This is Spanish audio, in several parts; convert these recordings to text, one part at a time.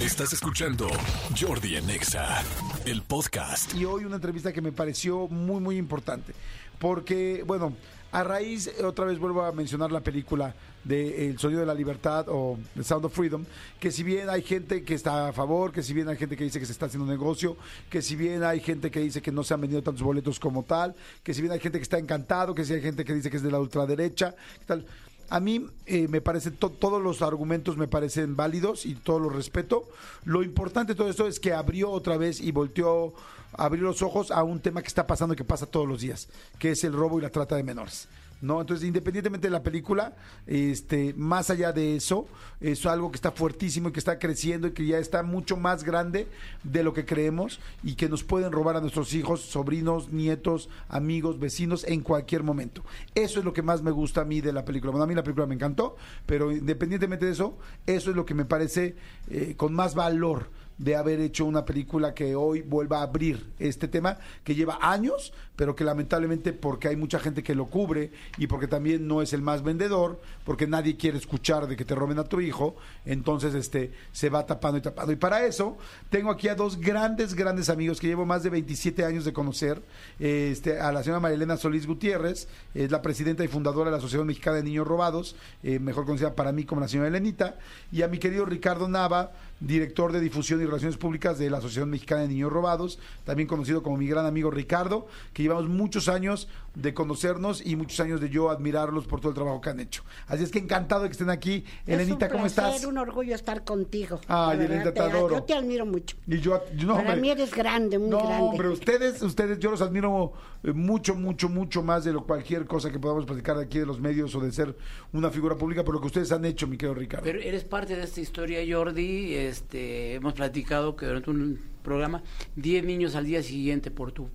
Estás escuchando Jordi en Exa, el podcast. y hoy una entrevista que me pareció muy, muy importante. Porque, bueno, a raíz, eh, otra vez vuelvo a mencionar la película de El Sonido de la Libertad o The Sound of Freedom, que si bien hay gente que está a favor, que si bien hay gente que dice que se está haciendo negocio, que si bien hay gente que dice que no se han vendido tantos boletos como tal, que si bien hay gente que está encantado, que si hay gente que dice que es de la ultraderecha, que tal. A mí eh, me parece, to- todos los argumentos me parecen válidos y todos los respeto. Lo importante de todo esto es que abrió otra vez y volteó, abrió los ojos a un tema que está pasando y que pasa todos los días, que es el robo y la trata de menores. ¿No? Entonces, independientemente de la película, este, más allá de eso, es algo que está fuertísimo y que está creciendo y que ya está mucho más grande de lo que creemos y que nos pueden robar a nuestros hijos, sobrinos, nietos, amigos, vecinos en cualquier momento. Eso es lo que más me gusta a mí de la película. Bueno, a mí la película me encantó, pero independientemente de eso, eso es lo que me parece eh, con más valor de haber hecho una película que hoy vuelva a abrir este tema que lleva años, pero que lamentablemente porque hay mucha gente que lo cubre y porque también no es el más vendedor, porque nadie quiere escuchar de que te roben a tu hijo, entonces este se va tapando y tapando. Y para eso tengo aquí a dos grandes, grandes amigos que llevo más de 27 años de conocer, este, a la señora Marilena Solís Gutiérrez, es la presidenta y fundadora de la Asociación Mexicana de Niños Robados, eh, mejor conocida para mí como la señora Elenita, y a mi querido Ricardo Nava, director de difusión y relaciones públicas de la Asociación Mexicana de Niños Robados, también conocido como mi gran amigo Ricardo, que llevamos muchos años de conocernos y muchos años de yo admirarlos por todo el trabajo que han hecho. Así es que encantado de que estén aquí. Elenita, es un ¿cómo placer, estás? un orgullo estar contigo. Verdad, Elenita, te adoro. Yo te admiro mucho. Y yo, yo- no, Para hombre. mí eres grande, muy no, grande. hombre, ustedes, ustedes, yo los admiro eh, mucho, mucho, mucho más de lo cualquier cosa que podamos platicar de aquí de los medios o de ser una figura pública por lo que ustedes han hecho, mi querido Ricardo. Pero eres parte de esta historia, Jordi. Este, hemos platicado que durante un programa, 10 niños al día siguiente por tu...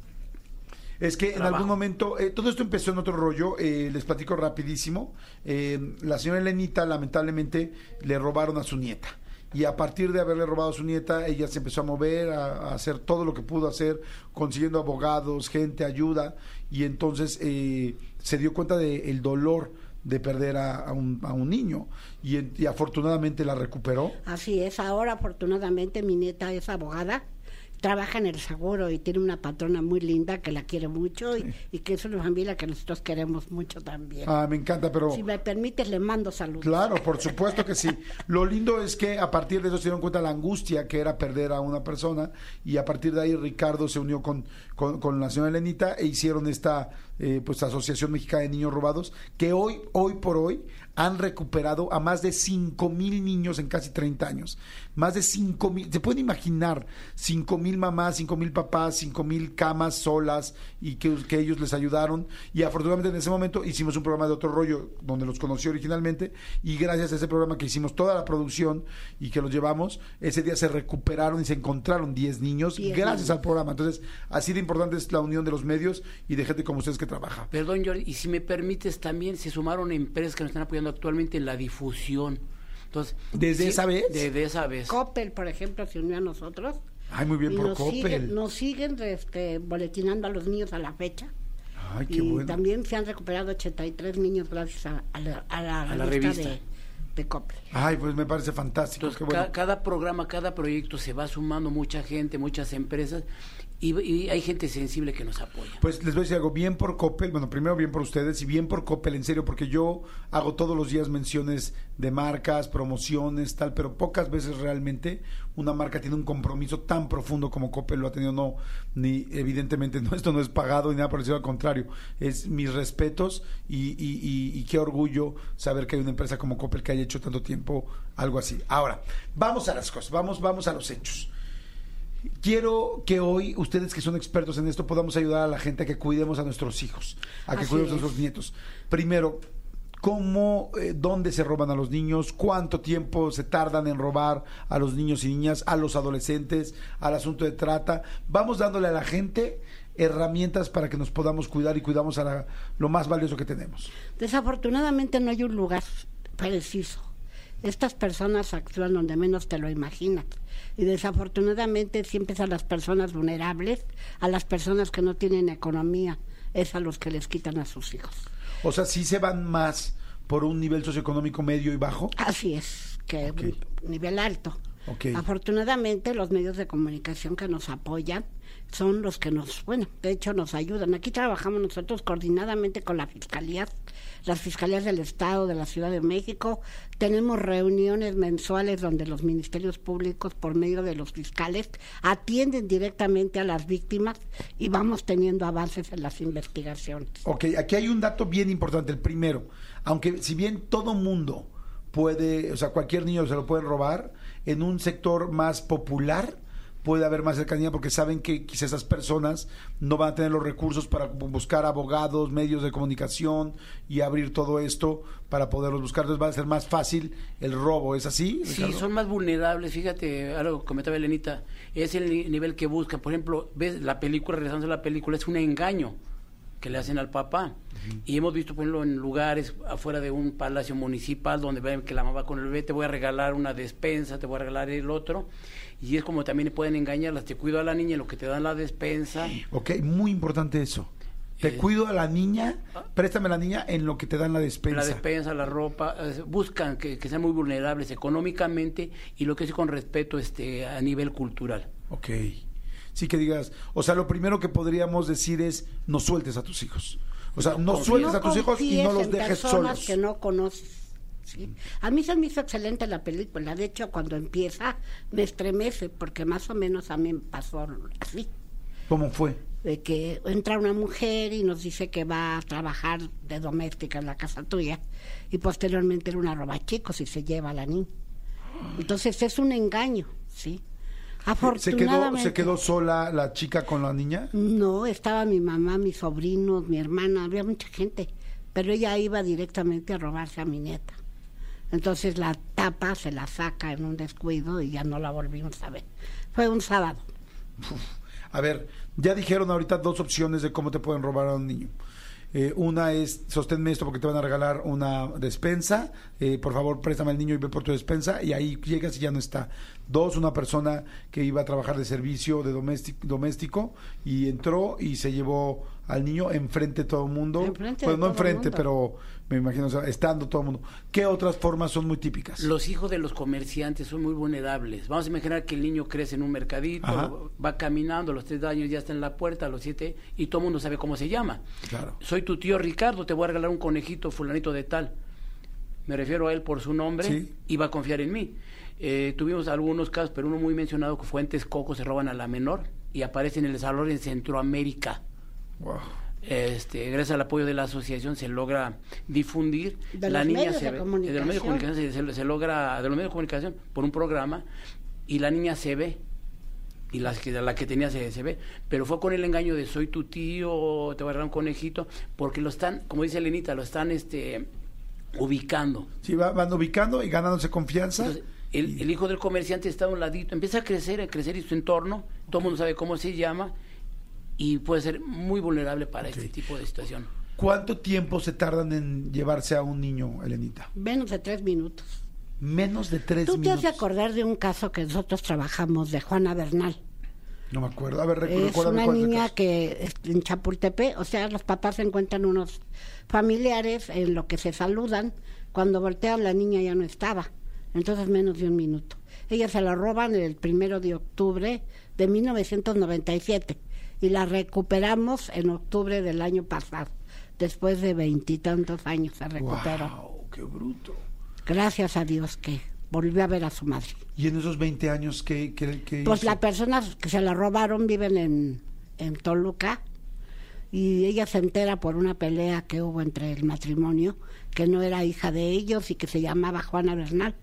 Es que en algún momento, eh, todo esto empezó en otro rollo, eh, les platico rapidísimo. Eh, la señora Elenita lamentablemente le robaron a su nieta. Y a partir de haberle robado a su nieta, ella se empezó a mover, a, a hacer todo lo que pudo hacer, consiguiendo abogados, gente, ayuda. Y entonces eh, se dio cuenta del dolor de perder a, a un, a un niño. Y, y afortunadamente la recuperó. Así es, ahora afortunadamente mi nieta es abogada, trabaja en el seguro y tiene una patrona muy linda que la quiere mucho y, y que es una familia que nosotros queremos mucho también. Ah, me encanta, pero... Si me permites, le mando saludos. Claro, por supuesto que sí. Lo lindo es que a partir de eso se dieron cuenta la angustia que era perder a una persona y a partir de ahí Ricardo se unió con, con, con la señora Elenita e hicieron esta eh, pues Asociación Mexicana de Niños Robados que hoy, hoy por hoy han recuperado a más de 5 mil niños en casi 30 años. Más de 5 mil, se pueden imaginar 5 mil mamás, 5 mil papás, 5 mil camas solas y que, que ellos les ayudaron. Y afortunadamente en ese momento hicimos un programa de otro rollo donde los conocí originalmente y gracias a ese programa que hicimos toda la producción y que los llevamos, ese día se recuperaron y se encontraron 10 niños gracias al programa. Entonces, así de importante es la unión de los medios y de gente como ustedes que trabaja. Perdón, Jordi, y si me permites, también se sumaron empresas que nos están apoyando actualmente en la difusión. Entonces, ¿Desde sí, esa vez? Desde esa vez. Coppel, por ejemplo, se unió a nosotros. Ay, muy bien y por nos Coppel. siguen, nos siguen este, boletinando a los niños a la fecha. Ay, qué y bueno. también se han recuperado 83 niños gracias a, a la, a la A la revista, revista. de, de Coppel. Ay, pues me parece fantástico. Entonces, qué bueno. ca- cada programa, cada proyecto se va sumando mucha gente, muchas empresas, y, hay gente sensible que nos apoya. Pues les voy a decir algo, bien por Coppel, bueno, primero bien por ustedes y bien por Coppel, en serio, porque yo hago todos los días menciones de marcas, promociones, tal, pero pocas veces realmente una marca tiene un compromiso tan profundo como Coppel lo ha tenido, no, ni evidentemente no, esto no es pagado ni nada por al contrario, es mis respetos y- y qué orgullo saber que hay una empresa como Coppel que haya hecho tanto tiempo algo así. Ahora, vamos a las cosas, vamos, vamos a los hechos. Quiero que hoy, ustedes que son expertos en esto, podamos ayudar a la gente a que cuidemos a nuestros hijos, a que Así cuidemos a es. nuestros nietos. Primero, ¿cómo, eh, dónde se roban a los niños? ¿Cuánto tiempo se tardan en robar a los niños y niñas, a los adolescentes, al asunto de trata? Vamos dándole a la gente herramientas para que nos podamos cuidar y cuidamos a la- lo más valioso que tenemos. Desafortunadamente no hay un lugar preciso. Estas personas actúan donde menos te lo imaginas. Y desafortunadamente siempre es a las personas vulnerables, a las personas que no tienen economía, es a los que les quitan a sus hijos. O sea, sí se van más por un nivel socioeconómico medio y bajo. Así es, que un nivel alto. Afortunadamente los medios de comunicación que nos apoyan son los que nos, bueno, de hecho nos ayudan. Aquí trabajamos nosotros coordinadamente con la Fiscalía, las Fiscalías del Estado, de la Ciudad de México. Tenemos reuniones mensuales donde los ministerios públicos, por medio de los fiscales, atienden directamente a las víctimas y vamos teniendo avances en las investigaciones. Ok, aquí hay un dato bien importante, el primero. Aunque si bien todo mundo puede, o sea, cualquier niño se lo puede robar, en un sector más popular puede haber más cercanía porque saben que quizás esas personas no van a tener los recursos para buscar abogados, medios de comunicación y abrir todo esto para poderlos buscar. Entonces va a ser más fácil el robo, ¿es así? Sí, son más vulnerables, fíjate, algo que comentaba Elenita, es el ni- nivel que buscan. Por ejemplo, ves la película, regresando a la película, es un engaño que le hacen al papá. Y hemos visto, por ejemplo, en lugares afuera de un palacio municipal donde ven que la mamá va con el bebé, te voy a regalar una despensa, te voy a regalar el otro. Y es como también pueden engañarlas, te cuido a la niña en lo que te dan la despensa. Ok, muy importante eso. Te Eh, cuido a la niña, préstame a la niña en lo que te dan la despensa. La despensa, la ropa, eh, buscan que, que sean muy vulnerables económicamente y lo que es con respeto este, a nivel cultural. Ok. Sí que digas, o sea, lo primero que podríamos decir es no sueltes a tus hijos. O sea, no, sueltes a tus hijos y no los en dejes personas solos. que no conoces. ¿sí? A mí se me hizo excelente la película. De hecho, cuando empieza, me estremece, porque más o menos a mí me pasó así. ¿Cómo fue? De que entra una mujer y nos dice que va a trabajar de doméstica en la casa tuya, y posteriormente era una roba chicos y se lleva a la niña. Entonces es un engaño, ¿sí? ¿Se quedó. ¿Se quedó sola la chica con la niña? No, estaba mi mamá, mis sobrinos, mi hermana, había mucha gente, pero ella iba directamente a robarse a mi nieta. Entonces la tapa, se la saca en un descuido y ya no la volvimos a ver. Fue un sábado. A ver, ya dijeron ahorita dos opciones de cómo te pueden robar a un niño. Eh, una es, sosténme esto porque te van a regalar una despensa. eh, por favor, préstame al niño y ve por tu despensa. Y ahí llegas y ya no está. Dos, una persona que iba a trabajar de servicio de doméstico, doméstico y entró y se llevó al niño enfrente de todo el mundo. Enfrente Pues no enfrente, pero me imagino, o sea, estando todo el mundo. ¿Qué otras formas son muy típicas? Los hijos de los comerciantes son muy vulnerables. Vamos a imaginar que el niño crece en un mercadito, Ajá. va caminando, a los tres años ya está en la puerta, a los siete, y todo el mundo sabe cómo se llama. Claro. Soy tu tío Ricardo, te voy a regalar un conejito fulanito de tal. Me refiero a él por su nombre Sí. y va a confiar en mí. Eh, tuvimos algunos casos, pero uno muy mencionado que fue en Texcoco, se roban a la menor y aparece en el salón en Centroamérica. Wow. Este, gracias al apoyo de la asociación se logra difundir De la los niña medios se de comunicación. de los medios de comunicación se, se- se logra de los medios de comunicación por un programa y la niña se ve y la que, la que tenía se, se ve pero fue con el engaño de soy tu tío te voy a regalar un conejito porque lo están como dice Lenita lo están este ubicando Sí, va- van ubicando y ganándose confianza. entonces, el, el hijo del comerciante está a un ladito, empieza a crecer, a crecer y su entorno, todo el mundo sabe cómo se llama y puede ser muy vulnerable para Ok. este tipo de situación. ¿Cuánto tiempo se tardan en llevarse a un niño, Elenita? Menos de tres minutos. Menos de tres Tú te minutos. has de acordar de un caso que nosotros trabajamos de Juana Bernal. No me acuerdo. A ver, Es una niña que en Chapultepec, o sea, los papás encuentran unos familiares en lo que se saludan. Cuando voltean, la niña ya no estaba. Entonces, menos de un minuto. Ella se la roban el primero de octubre de 1997 y la recuperamos en octubre del año pasado. Después de veintitantos años se recuperó. Guau, qué bruto. Gracias a Dios que volvió a ver a su madre. ¿Y en esos 20 años qué, qué, qué Pues las personas que se la robaron viven en, en Toluca y ella se entera por una pelea que hubo entre el matrimonio, que no era hija de ellos y que se llamaba Juana Bernal.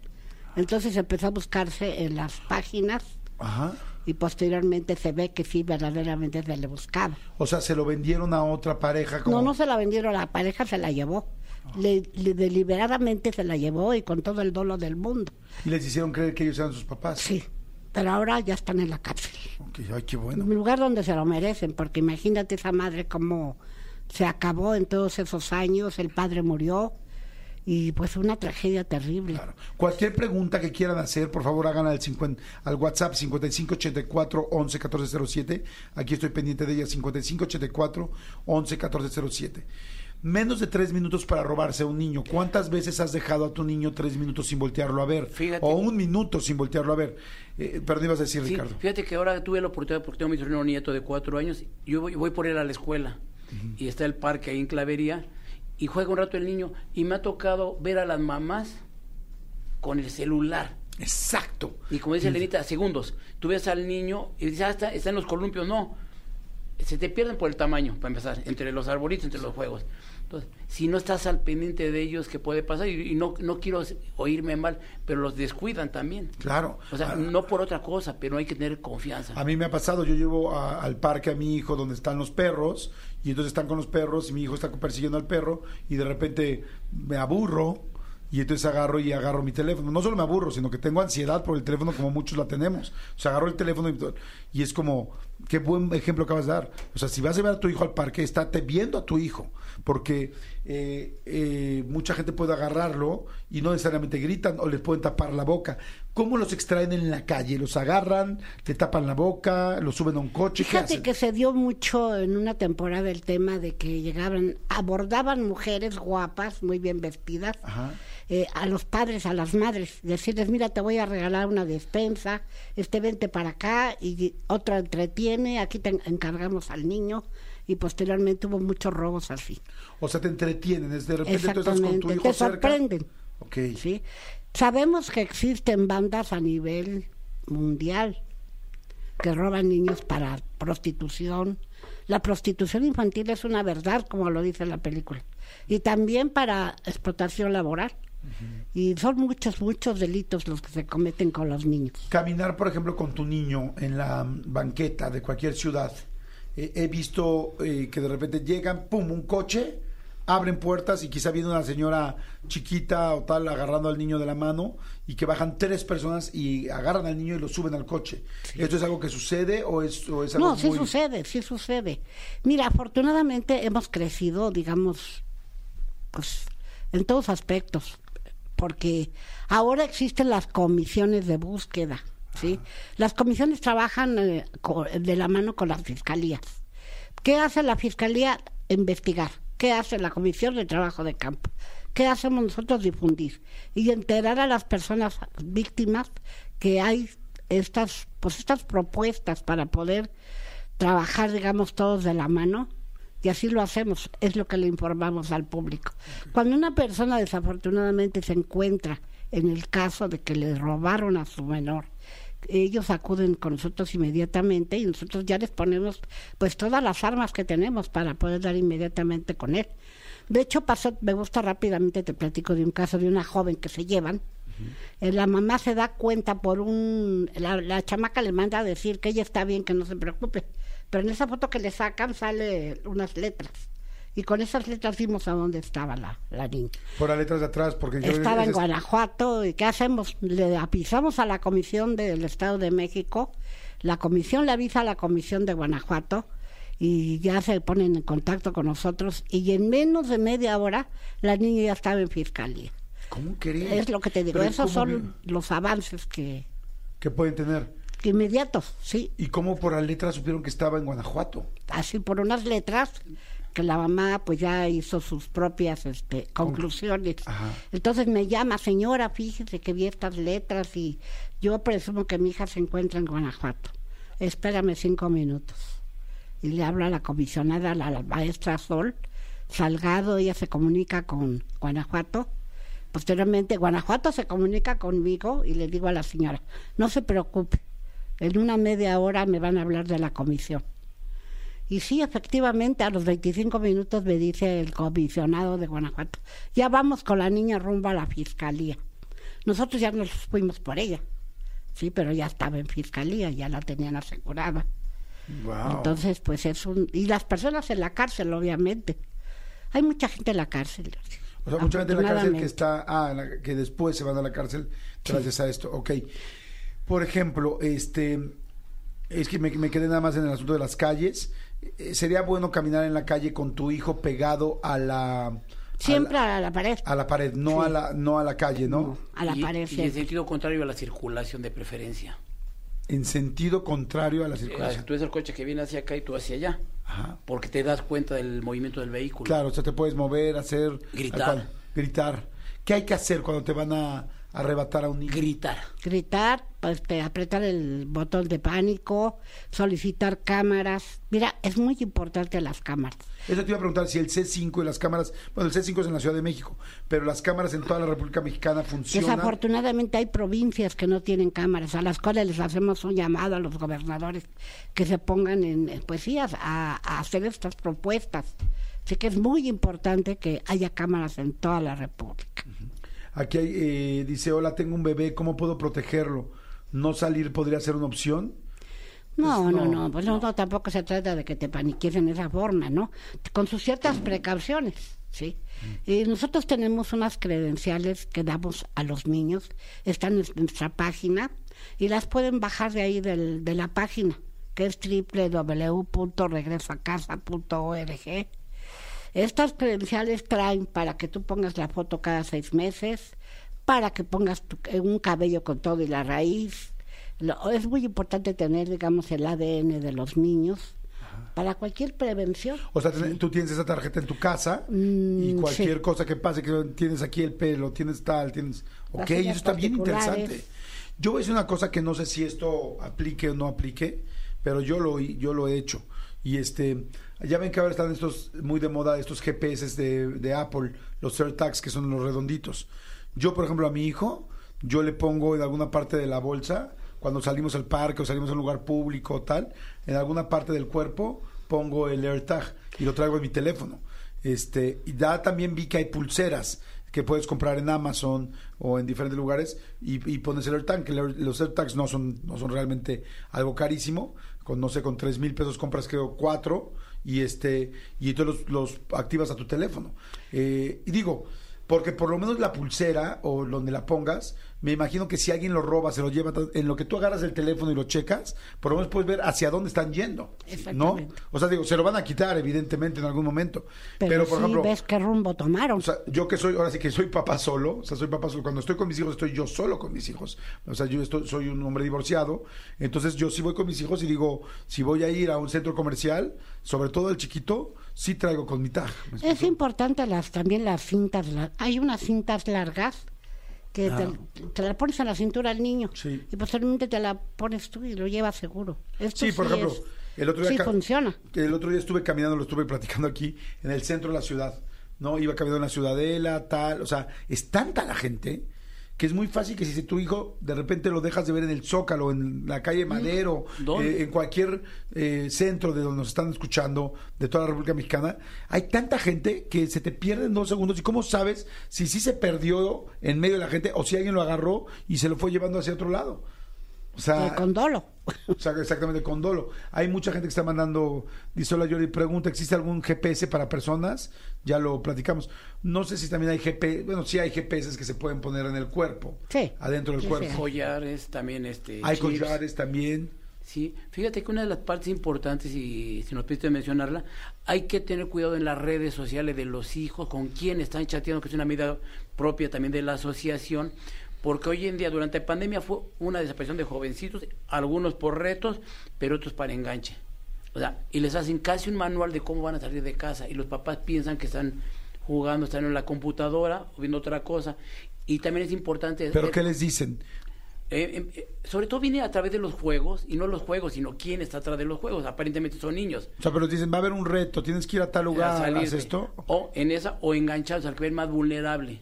Entonces empezó a buscarse en las páginas Ajá. Y posteriormente se ve que sí, verdaderamente se le buscaba. O sea, se lo vendieron a otra pareja como... No, no se la vendieron, la pareja se la llevó. Le- le- deliberadamente se la llevó y con todo el dolo del mundo. Y les hicieron creer que ellos eran sus papás. Sí, pero ahora ya están en la cárcel. Ok, Ay, qué bueno. un lugar donde se lo merecen, porque imagínate esa madre cómo se acabó en todos esos años, el padre murió y pues una tragedia terrible. Claro. Cualquier pregunta que quieran hacer, por favor, hagan al, 50 al WhatsApp 5584 11 1407. Aquí estoy pendiente de ella, 5584 11 1407. Menos de tres minutos para robarse a un niño. ¿Cuántas veces has dejado a tu niño tres minutos sin voltearlo a ver? Fíjate. O un minuto sin voltearlo a ver. Eh, perdón, ibas a decir, Sí, Ricardo. fíjate que ahora tuve la oportunidad, porque tengo mi sobrino nieto de cuatro años, yo voy, voy por él a la escuela y está el parque ahí en Clavería y juega un rato el niño y me ha tocado ver a las mamás con el celular. Exacto. Y como dice Lenita, segundos. Tú ves al niño y dices, ah, está, está en los columpios. No. Se te pierden por el tamaño, para empezar, entre los arbolitos, entre los juegos. Entonces, si no estás al pendiente de ellos, ¿qué puede pasar? Y, y no, no quiero oírme mal, pero los descuidan también. Claro. O sea, Ah, no por otra cosa, pero hay que tener confianza. A mí me ha pasado, yo llevo a- al parque a mi hijo donde están los perros y entonces están con los perros y mi hijo está persiguiendo al perro y de repente me aburro y entonces agarro y agarro mi teléfono. No solo me aburro, sino que tengo ansiedad por el teléfono como muchos la tenemos. O sea, agarro el teléfono y, y es como, qué buen ejemplo acabas de dar. O sea, si vas a llevar a tu hijo al parque, estate viendo a tu hijo, porque eh, eh, mucha gente puede agarrarlo y no necesariamente gritan o les pueden tapar la boca. ¿Cómo los extraen en la calle? ¿Los agarran, le tapan la boca, los suben a un coche? ¿Qué Fíjate que se dio mucho en una temporada el tema de que llegaban, abordaban mujeres guapas, muy bien vestidas, Ajá. Eh, a los padres, a las madres, decirles, mira, te voy a regalar una despensa, este vente para acá y otra entretiene, aquí te encargamos al niño y posteriormente hubo muchos robos así. O sea, te entretienen, es de repente tú estás con tu hijo te cerca. sorprenden. ¿sí? Sabemos que existen bandas a nivel mundial que roban niños para prostitución. La prostitución infantil es una verdad, como lo dice la película. Y también para explotación laboral. Y son muchos, muchos delitos los que se cometen con los niños. Caminar, por ejemplo, con tu niño en la banqueta de cualquier ciudad. eh, he visto eh, que de repente llegan, pum, un coche, abren puertas y quizá viene una señora chiquita o tal agarrando al niño de la mano y que bajan tres personas y agarran al niño y lo suben al coche. ¿Esto es algo que sucede o es, o es algo No, sí muy- sucede, sí sucede. Mira, afortunadamente hemos crecido, digamos, pues en todos aspectos, porque ahora existen las comisiones de búsqueda, ¿sí? Las comisiones trabajan eh, de la mano con las fiscalías. ¿Qué hace la fiscalía? Investigar. ¿Qué hace la comisión de trabajo de campo? ¿Qué hacemos nosotros? Difundir y enterar a las personas víctimas que hay estas, pues estas propuestas para poder trabajar, digamos, todos de la mano. Y así lo hacemos, es lo que le informamos al público. Cuando una persona desafortunadamente se encuentra en el caso de que le robaron a su menor, ellos acuden con nosotros inmediatamente y nosotros ya les ponemos pues todas las armas que tenemos para poder dar inmediatamente con él. De hecho, pasó, me gusta rápidamente, te platico de un caso de una joven que se llevan. Eh, La mamá se da cuenta por un... La, la chamaca le manda a decir que ella está bien, que no se preocupe. Pero en esa foto que le sacan sale unas letras. Y con esas letras vimos a dónde estaba la, la niña. Por las letras de atrás, porque yo- Estaba en ese- Guanajuato y ¿qué hacemos? Le avisamos a la Comisión del Estado de México, la Comisión le avisa a la Comisión de Guanajuato y ya se ponen en contacto con nosotros y en menos de media hora la niña ya estaba en fiscalía. ¿Cómo crees? Es lo que te digo, Pero, esos ¿cómo son los avances que, que pueden tener. Que inmediatos, sí, ¿Y cómo por las letras supieron que estaba en Guanajuato? así por unas letras que la mamá pues ya hizo sus propias este, conclusiones. Ajá. Entonces me llama, señora, fíjese que vi estas letras y yo presumo que mi hija se encuentra en Guanajuato. Espérame cinco minutos. Y le habla a la comisionada, la, la maestra Sol Salgado, ella se comunica con Guanajuato. Posteriormente Guanajuato se comunica conmigo y le digo a la señora, no se preocupe, en una media hora me van a hablar de la comisión. Y sí, efectivamente, a los 25 minutos me dice el comisionado de Guanajuato, ya vamos con la niña rumbo a la fiscalía. Nosotros ya nos fuimos por ella, sí, pero ya estaba en fiscalía, ya la tenían asegurada. Wow. Entonces, pues es un... Y las personas en la cárcel, obviamente. Hay mucha gente en la cárcel. O sea, mucha gente en la cárcel que está, ah, que después se van a la cárcel gracias a esto. Ok. Por ejemplo, este, es que me, me quedé nada más en el asunto de las calles. Eh, Sería bueno caminar en la calle con tu hijo pegado a la, Siempre a la, a la pared. a la pared, no Sí. a la, no a la calle, ¿no? A la y, pared. y en sentido contrario a la circulación de preferencia. En sentido contrario a la Eh, circulación. tú ves el coche que viene hacia acá y tú hacia allá. Ajá. porque te das cuenta del movimiento del vehículo. Claro, o sea, te puedes mover, hacer... Gritar. cual, gritar. ¿Qué hay que hacer cuando te van a arrebatar a un niño? Gritar. Gritar, pues, apretar el botón de pánico, solicitar cámaras. Mira, es muy importante las cámaras. Eso te iba a preguntar si el C5 y las cámaras, bueno, el C5 es en la Ciudad de México, pero las cámaras en toda la República Mexicana funcionan. Desafortunadamente hay provincias que no tienen cámaras, a las cuales les hacemos un llamado a los gobernadores que se pongan en, eh, pues sí, a, a hacer estas propuestas. Así que es muy importante que haya cámaras en toda la República. Aquí hay, eh, dice, hola, tengo un bebé, ¿cómo puedo protegerlo? ¿No salir podría ser una opción? No, Pues no, no, no, pues no, no, tampoco se trata de que te paniques en esa forma, ¿no? Con sus ciertas precauciones, ¿sí? Y nosotros tenemos unas credenciales que damos a los niños, están en nuestra página y las pueden bajar de ahí del- de la página, que es www.regresoacasa.org. Estas credenciales traen para que tú pongas la foto cada seis meses, para que pongas tu- un cabello con todo y la raíz. Lo- es muy importante tener, digamos, el ADN de los niños para cualquier prevención. O sea, ten- tú tienes esa tarjeta en tu casa y Mm, cualquier sí. cosa que pase, que tienes aquí el pelo, tienes tal, tienes... Ok, eso está bien interesante. Yo voy a decir una cosa que no sé si esto aplique o no aplique, pero yo lo, yo lo he hecho. Y este, ya ven que ahora están estos, muy de moda, estos GPS de, de Apple, los AirTags, que son los redonditos. Yo, por ejemplo, a mi hijo, yo le pongo en alguna parte de la bolsa, cuando salimos al parque o salimos a un lugar público o tal, en alguna parte del cuerpo pongo el AirTag y lo traigo en mi teléfono. Este, y ya también vi que hay pulseras que puedes comprar en Amazon o en diferentes lugares y, y pones el AirTag, que los AirTags no son, no son realmente algo carísimo, con no sé, con tres mil pesos compras creo cuatro y este, y entonces los, los activas a tu teléfono. Eh, y digo, porque por lo menos la pulsera o donde la pongas, me imagino que si alguien lo roba, se lo lleva, en lo que tú agarras el teléfono y lo checas, por lo menos puedes ver hacia dónde están yendo. ¿No? O sea, digo, se lo van a quitar, evidentemente, en algún momento. Pero, Pero, por sí ejemplo, ves qué rumbo tomaron. o sea, yo que soy, ahora sí que soy papá solo, o sea, soy papá solo. Cuando estoy con mis hijos, estoy yo solo con mis hijos. O sea, yo estoy, soy un hombre divorciado. Entonces, yo sí voy con mis hijos y digo, si voy a ir a un centro comercial, sobre todo el chiquito, sí traigo con mi tag. ¿me Es importante las también las cintas. Hay unas cintas largas que te, te la pones a la cintura al niño. Sí. y posteriormente te la pones tú y lo llevas seguro. Esto Sí, por ejemplo, es- el otro día sí funciona. El otro día estuve caminando, lo estuve platicando aquí, en el centro de la ciudad, ¿no? Iba caminando en la ciudadela, tal, o sea, es tanta la gente que es muy fácil que si tu hijo de repente lo dejas de ver en el Zócalo, en la calle Madero, ¿Dónde? eh, en cualquier eh, centro de donde nos están escuchando, de toda la República Mexicana, hay tanta gente que se te pierde en dos segundos. ¿Y cómo sabes si sí se perdió en medio de la gente o si alguien lo agarró y se lo fue llevando hacia otro lado? O sea, Eh, con dolo. o sea, exactamente, con dolo. Hay mucha gente que está mandando, dice hola Yori, pregunta, ¿existe algún GPS para personas? Ya lo platicamos. No sé si también hay GPS, bueno, sí hay GPS que se pueden poner en el cuerpo, Sí. adentro del Sí, cuerpo. sí. Collares, también este. Hay chips. collares también. Sí, fíjate que una de las partes importantes, y si nos pidiste mencionarla, hay que tener cuidado en las redes sociales de los hijos, con quién están chateando, que es una medida propia también de la asociación, porque hoy en día, durante la pandemia, fue una desaparición de jovencitos, algunos por retos, pero otros para enganche. O sea, y les hacen casi un manual de cómo van a salir de casa, y los papás piensan que están jugando, están en la computadora o viendo otra cosa. Y también es importante... Pero ¿qué les dicen? eh, eh, sobre todo viene a través de los juegos, y no los juegos, sino quién está atrás de los juegos. Aparentemente son niños. O sea, pero dicen, va a haber un reto, tienes que ir a tal a lugar, salirse. haz esto. O en esa, o enganchados al que ven más vulnerable.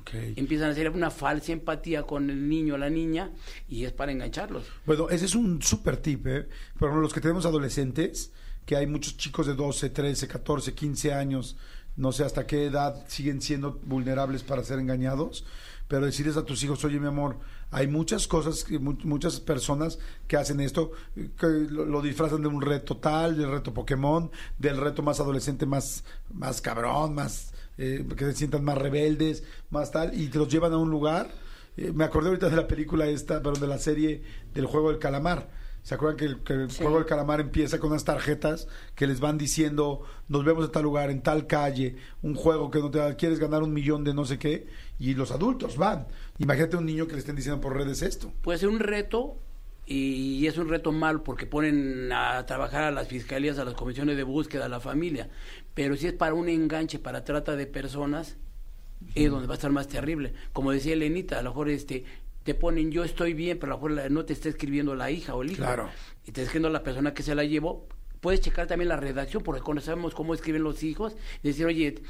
Ok. Empiezan a hacer una falsa empatía con el niño o la niña, y es para engancharlos. Bueno, ese es un súper tip, ¿eh? Pero los que tenemos adolescentes, que hay muchos chicos de 12, 13, 14, 15 años, no sé hasta qué edad siguen siendo vulnerables para ser engañados, pero decirles a tus hijos, oye mi amor, hay muchas cosas, muchas personas que hacen esto, que lo, lo disfrazan de un reto tal, del reto Pokémon, del reto más adolescente, más, más cabrón, más, eh, que se sientan más rebeldes, más tal, y te los llevan a un lugar. Eh, me acordé ahorita de la película esta, pero de la serie del juego del calamar. ¿Se acuerdan que el, que el Sí. juego del calamar empieza con unas tarjetas que les van diciendo, nos vemos en tal lugar, en tal calle, un juego que no te da, quieres ganar un millón de no sé qué, y los adultos van. Imagínate un niño que le estén diciendo por redes esto. Puede ser un reto y es un reto malo porque ponen a trabajar a las fiscalías, a las comisiones de búsqueda, a la familia. Pero si es para un enganche, para trata de personas, es donde va a estar más terrible. Como decía Elenita, a lo mejor este te ponen yo estoy bien, pero a lo mejor no te está escribiendo la hija o el hijo. Claro. Y te está escribiendo la persona que se la llevó. Puedes checar también la redacción, porque cuando sabemos cómo escriben los hijos, y decir, oye,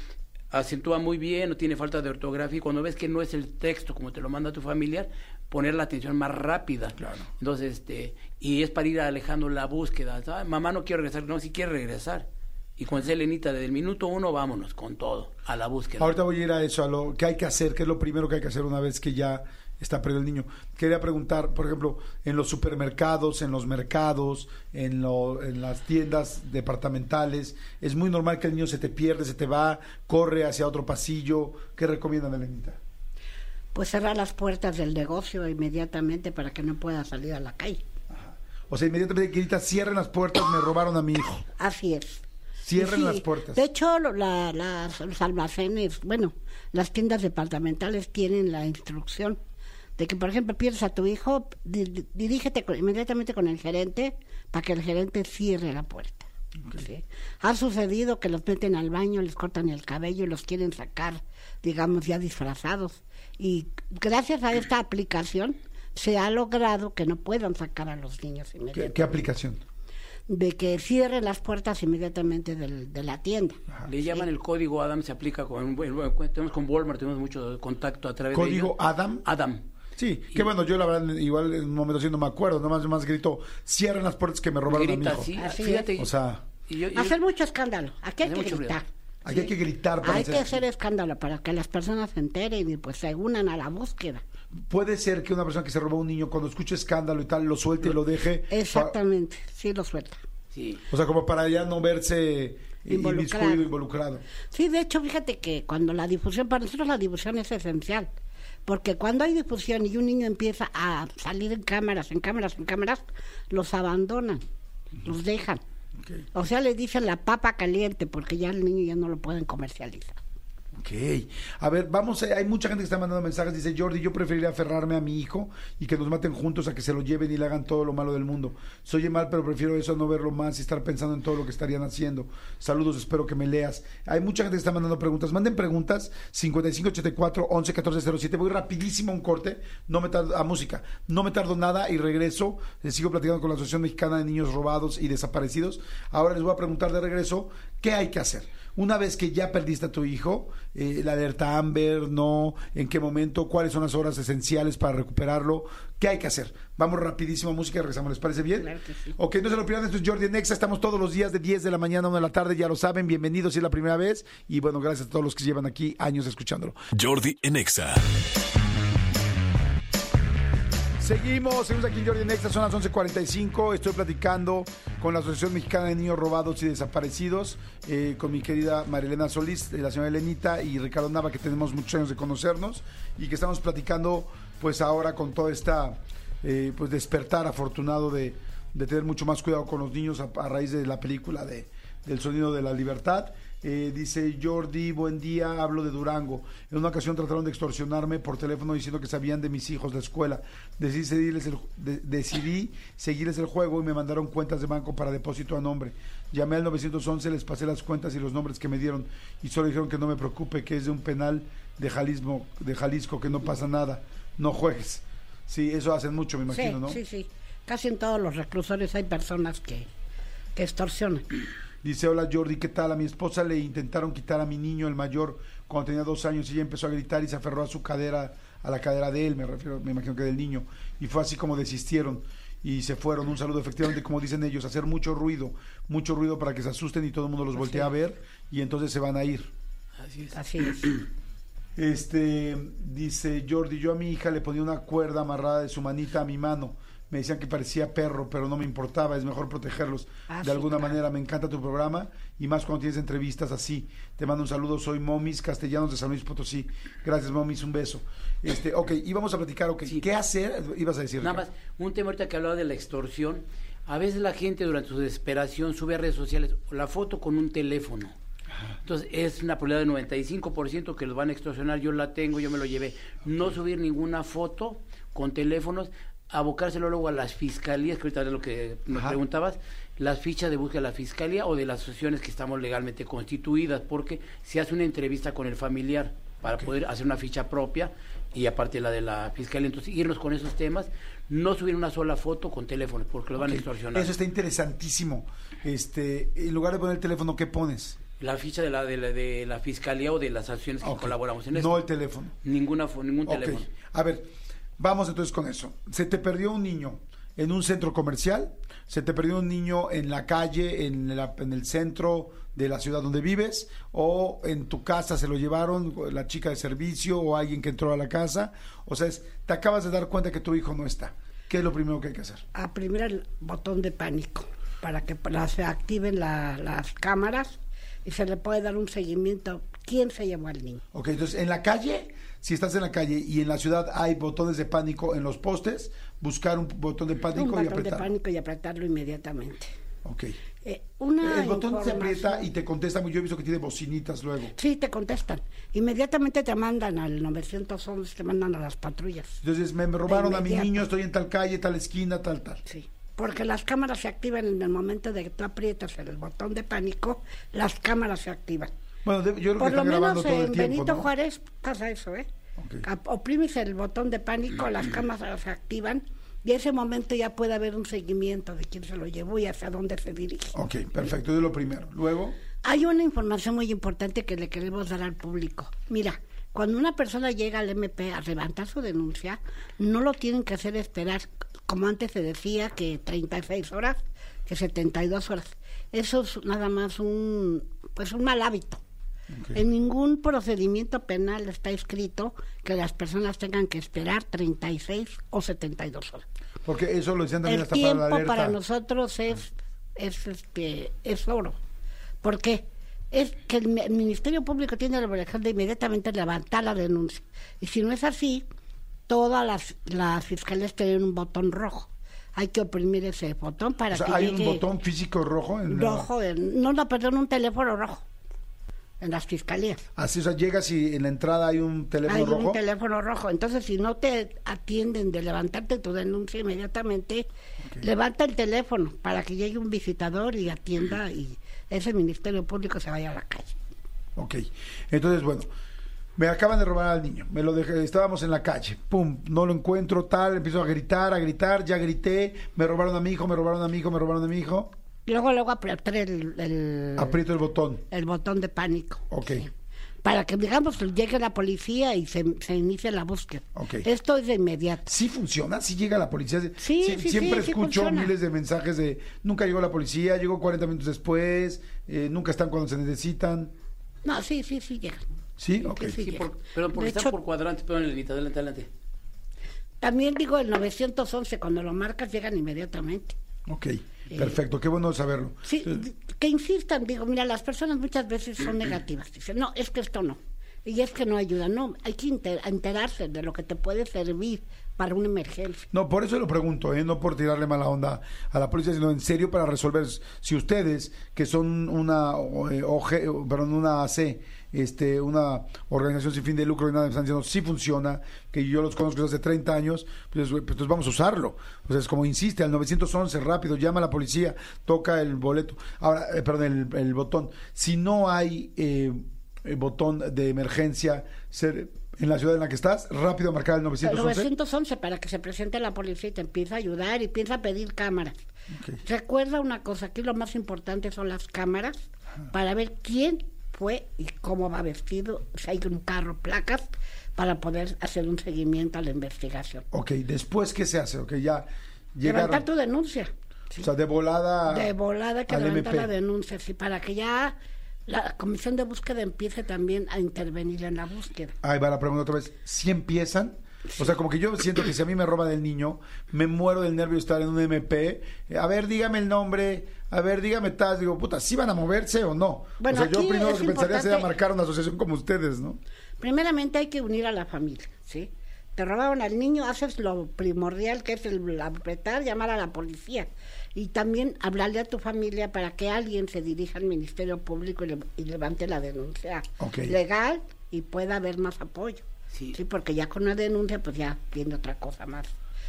acentúa muy bien, no tiene falta de ortografía, y cuando ves que no es el texto como te lo manda tu familiar, poner la atención más rápida. Claro. Entonces, este, y es para ir alejando la búsqueda. ¿sabes? Mamá no quiere regresar, no, si quiere regresar. Y con Selenita, desde el minuto uno, vámonos con todo, a la búsqueda. Ahorita voy a ir a eso, a lo que hay que hacer, que es lo primero que hay que hacer una vez que ya está perdido el niño. Quería preguntar, por ejemplo, en los supermercados, en los mercados, en, lo, en las tiendas departamentales, es muy normal que el niño se te pierde, se te va, corre hacia otro pasillo. ¿Qué recomiendan, Elenita? Pues cerrar las puertas del negocio inmediatamente para que no pueda salir a la calle. O sea, inmediatamente grita, cierren las puertas, me robaron a mi hijo. Así es. Cierren sí, las puertas. De hecho, la- las- los almacenes, bueno, las tiendas departamentales tienen la instrucción de que, por ejemplo, pierdes a tu hijo, di- di- dirígete con- inmediatamente con el gerente para que el gerente cierre la puerta. ¿sí? Ha sucedido que los meten al baño, les cortan el cabello y los quieren sacar, digamos, ya disfrazados. Y gracias a esta aplicación se ha logrado que no puedan sacar a los niños ¿Qué, qué aplicación? De que cierren las puertas inmediatamente del- de la tienda. Le llaman el código Adam, se aplica con, bueno, tenemos con Walmart, tenemos mucho contacto a través de ¿Código. Adam? Adam. Sí, que bueno, yo la verdad, igual en un momento así no me acuerdo, nomás más grito, cierren las puertas que me robaron Grita a mi hijo. así, Así fíjate. O sea, y yo- yo- Hacer mucho escándalo. Aquí hay que gritar. aquí hay que gritar para Hay hacer- que hacer escándalo para que las personas se enteren y pues se unan a la búsqueda. Puede ser que una persona que se robó a un niño cuando escuche escándalo y tal lo suelte y lo deje. Exactamente, sí lo suelta. sí. O sea, como para ya no verse Involucrado. inmiscuido, involucrado. Sí, de hecho, fíjate que cuando la difusión, para nosotros la difusión es esencial. Porque cuando hay difusión y un niño empieza a salir en cámaras, en cámaras, en cámaras, los abandonan, los dejan. O sea, le dicen la papa caliente porque ya el niño ya no lo pueden comercializar. Ok. A ver, vamos, a- hay mucha gente que está mandando mensajes. Dice Jordi, yo preferiría aferrarme a mi hijo y que nos maten juntos a que se lo lleven y le hagan todo lo malo del mundo. Soy mal, pero prefiero eso a no verlo más y estar pensando en todo lo que estarían haciendo. Saludos, espero que me leas. Hay mucha gente que está mandando preguntas. Manden preguntas 5584 11 14 07. Voy rapidísimo a un corte, no me tardo, a música. No me tardo nada y regreso. Les sigo platicando con la Asociación Mexicana de Niños Robados y Desaparecidos. Ahora les voy a preguntar de regreso, ¿qué hay que hacer? Una vez que ya perdiste a tu hijo, eh, la alerta Amber, no, en qué momento, cuáles son las horas esenciales para recuperarlo, qué hay que hacer. Vamos rapidísimo a música y regresamos, ¿les parece bien? Claro que sí. Ok, no se lo pierdan, esto es Jordi Nexa, estamos todos los días de 10 de la mañana a 1 de la tarde, ya lo saben, bienvenidos si es la primera vez y bueno, gracias a todos los que llevan aquí años escuchándolo. Jordi en Exa. Seguimos, seguimos aquí en Jordi Nexa, son las 11.45. Estoy platicando con la Asociación Mexicana de Niños Robados y Desaparecidos, eh, con mi querida Marilena Solís, la señora Elenita y Ricardo Nava, que tenemos muchos años de conocernos y que estamos platicando, pues ahora con toda esta, eh, pues despertar afortunado de, de tener mucho más cuidado con los niños a, a raíz de la película de, del sonido de la libertad. Eh, dice Jordi, buen día, hablo de Durango. En una ocasión trataron de extorsionarme por teléfono diciendo que sabían de mis hijos de escuela. Decidí seguirles, el, de- decidí seguirles el juego y me mandaron cuentas de banco para depósito a nombre. Llamé al 911, les pasé las cuentas y los nombres que me dieron y solo dijeron que no me preocupe, que es de un penal de Jalisco, de Jalisco que no pasa nada, no juegues. Sí, eso hacen mucho, me imagino, sí, ¿no? sí, sí. Casi en todos los reclusorios hay personas que, que extorsionan. Dice, hola Jordi, ¿qué tal? A mi esposa le intentaron quitar a mi niño, el mayor, cuando tenía dos años, y ella empezó a gritar y se aferró a su cadera, a la cadera de él, me refiero, me imagino que del niño, y fue así como desistieron y se fueron. Un saludo, efectivamente, como dicen ellos, hacer mucho ruido, mucho ruido para que se asusten y todo el mundo los voltee a ver, y entonces se van a ir. Así es. Así es. Este, dice Jordi, yo a mi hija le ponía una cuerda amarrada de su manita a mi mano. Me decían que parecía perro, pero no me importaba, es mejor protegerlos. Ah, de sí, alguna claro. manera, me encanta tu programa y más cuando tienes entrevistas así. Te mando un saludo, soy Momis Castellanos de San Luis Potosí. Gracias, Momis, un beso. Este, ok, íbamos a platicar, ok, Sí. ¿qué hacer? Ibas a decir. Nada más, un tema ahorita que hablaba de la extorsión. A veces la gente durante su desesperación sube a redes sociales la foto con un teléfono. Entonces es una probabilidad del 95% que los van a extorsionar. Yo la tengo, yo me lo llevé. No subir ninguna foto con teléfonos. Abocárselo luego a las fiscalías, que ahorita es lo que me Ajá. preguntabas, las fichas de búsqueda de la fiscalía o de las asociaciones que estamos legalmente constituidas, porque se hace una entrevista con el familiar para poder hacer una ficha propia y aparte la de la fiscalía. Entonces, irnos con esos temas, no subir una sola foto con teléfono, porque lo van a extorsionar. Eso está interesantísimo. Este, en lugar de poner el teléfono, ¿qué pones? La ficha de la, de la de la fiscalía o de las asociaciones que colaboramos en esto. No el teléfono. Ninguna, ningún teléfono. A ver, vamos entonces con eso. Se te perdió un niño en un centro comercial, se te perdió un niño en la calle, en, la- en el centro de la ciudad donde vives, o en tu casa se lo llevaron la chica de servicio o alguien que entró a la casa. O sea, es- te acabas de dar cuenta que tu hijo no está. ¿Qué es lo primero que hay que hacer? Aprimir el botón de pánico para que se activen la- las cámaras y se le puede dar un seguimiento. ¿Quién se llevó al niño? Ok, entonces en la calle, si estás en la calle y en la ciudad hay botones de pánico en los postes, buscar un botón de pánico un y botón de pánico y apretarlo inmediatamente. Ok. Eh, una el botón se aprieta y te contesta. Yo he visto que tiene bocinitas luego. Sí, te contestan. Inmediatamente te mandan al 911, te mandan a las patrullas. Entonces me, me robaron a mi niño, estoy en tal calle, tal esquina, tal, tal. Sí. Porque las cámaras se activan en el momento de que tú aprietas el botón de pánico, las cámaras se activan. Bueno, de- yo creo que Por lo menos todo el en tiempo, Benito ¿no? Juárez pasa eso, ¿eh? Ok. Ap- Oprimes el botón de pánico, las cámaras se activan y ese momento ya puede haber un seguimiento de quién se lo llevó y hacia dónde se dirige. Ok, perfecto, es lo primero. Luego, Hay una información muy importante que le queremos dar al público. Mira, cuando una persona llega al MP a levantar su denuncia, no lo tienen que hacer esperar, como antes se decía, que 36 horas, que 72 horas. Eso es nada más un, pues un mal hábito. En ningún procedimiento penal está escrito que las personas tengan que esperar 36 o 72 horas. porque eso lo decían también El hasta para la tiempo alerta. para, nosotros es, es, este, es oro. ¿Por qué? Es que el, mi- el Ministerio Público tiene la obligación de inmediatamente levantar la denuncia. Y si no es así, todas las, las fiscalías tienen un botón rojo. Hay que oprimir ese botón para O sea, que hay llegue un botón físico rojo en la- rojo. en- no, no, perdón, un teléfono rojo en las fiscalías. Así, o sea, llegas y en la entrada hay un teléfono Hay rojo. un teléfono rojo. Entonces, si no te atienden de levantarte tu denuncia inmediatamente, levanta el teléfono para que llegue un visitador y atienda y ese Ministerio Público se vaya a la calle. Ok. Entonces, bueno, me acaban de robar al niño. Me lo dejé, estábamos en la calle. Pum, no lo encuentro, tal, empiezo a gritar, a gritar, ya grité, me robaron a mi hijo, me robaron a mi hijo, me robaron a mi hijo. Y luego, luego apreté el, el, Aprieto el botón. el botón de pánico. Ok. Para que, digamos, llegue la policía y se, se inicie la búsqueda. Ok. Esto es de inmediato. Sí funciona, sí llega la policía. Sí, Sie- sí, siempre sí, escucho miles de mensajes de nunca llegó la policía, llegó 40 minutos después, eh, nunca están cuando se necesitan. No, sí, sí, sí llega. ¿Sí? Ok. sí, por, pero porque De está hecho, por cuadrantes, pero Elenita, adelante, adelante. También digo el 911, cuando lo marcas llegan inmediatamente. Ok, perfecto, qué bueno saberlo. Sí, Eh, que insistan, digo, mira, las personas muchas veces son negativas. Dicen, no, es que esto no. Y es que no ayuda. No, hay que enter- enterarse de lo que te puede servir para una emergencia. No, por eso lo pregunto, ¿eh? no por tirarle mala onda a la policía, sino en serio para resolver. Si ustedes, que son una, eh, OG, perdón, una AC, este, una organización sin fin de lucro y nada, me están diciendo, sí funciona, que yo los conozco desde hace 30 años, pues, pues, pues vamos a usarlo. O sea, es como insiste, al 911, rápido, llama a la policía, toca el boleto, ahora, eh, perdón, el, el botón. Si no hay eh, el botón de emergencia ser, en la ciudad en la que estás, rápido marcar el El 911. 911 para que se presente la policía y te empiece a ayudar y empieza a pedir cámaras. Recuerda una cosa, aquí lo más importante son las cámaras para ver quién fue y cómo va vestido, si hay un carro, placas, para poder hacer un seguimiento a la investigación. Ok, después, ¿qué se hace? Ok, ya llegaron. Levantar tu denuncia. O sea, de volada. De volada que MP. la denuncia, sí, para que ya la comisión de búsqueda empiece también a intervenir en la búsqueda. Ahí va la pregunta otra vez. ¿Sí empiezan? O sea, como que yo siento que si a mí me roban el niño, me muero del nervio estar en un MP. A ver, dígame el nombre. A ver, dígame tal. Digo, puta, ¿sí van a moverse o no? Bueno, o sea, yo primero lo que pensaría sería marcar una asociación como ustedes, ¿no? Primeramente hay que unir a la familia, ¿sí? Te robaron al niño, haces lo primordial que es el apretar, llamar a la policía y también hablarle a tu familia para que alguien se dirija al Ministerio Público y, le- y levante la denuncia legal y pueda haber más apoyo. Sí. Sí. porque ya con una denuncia pues ya viene otra cosa más.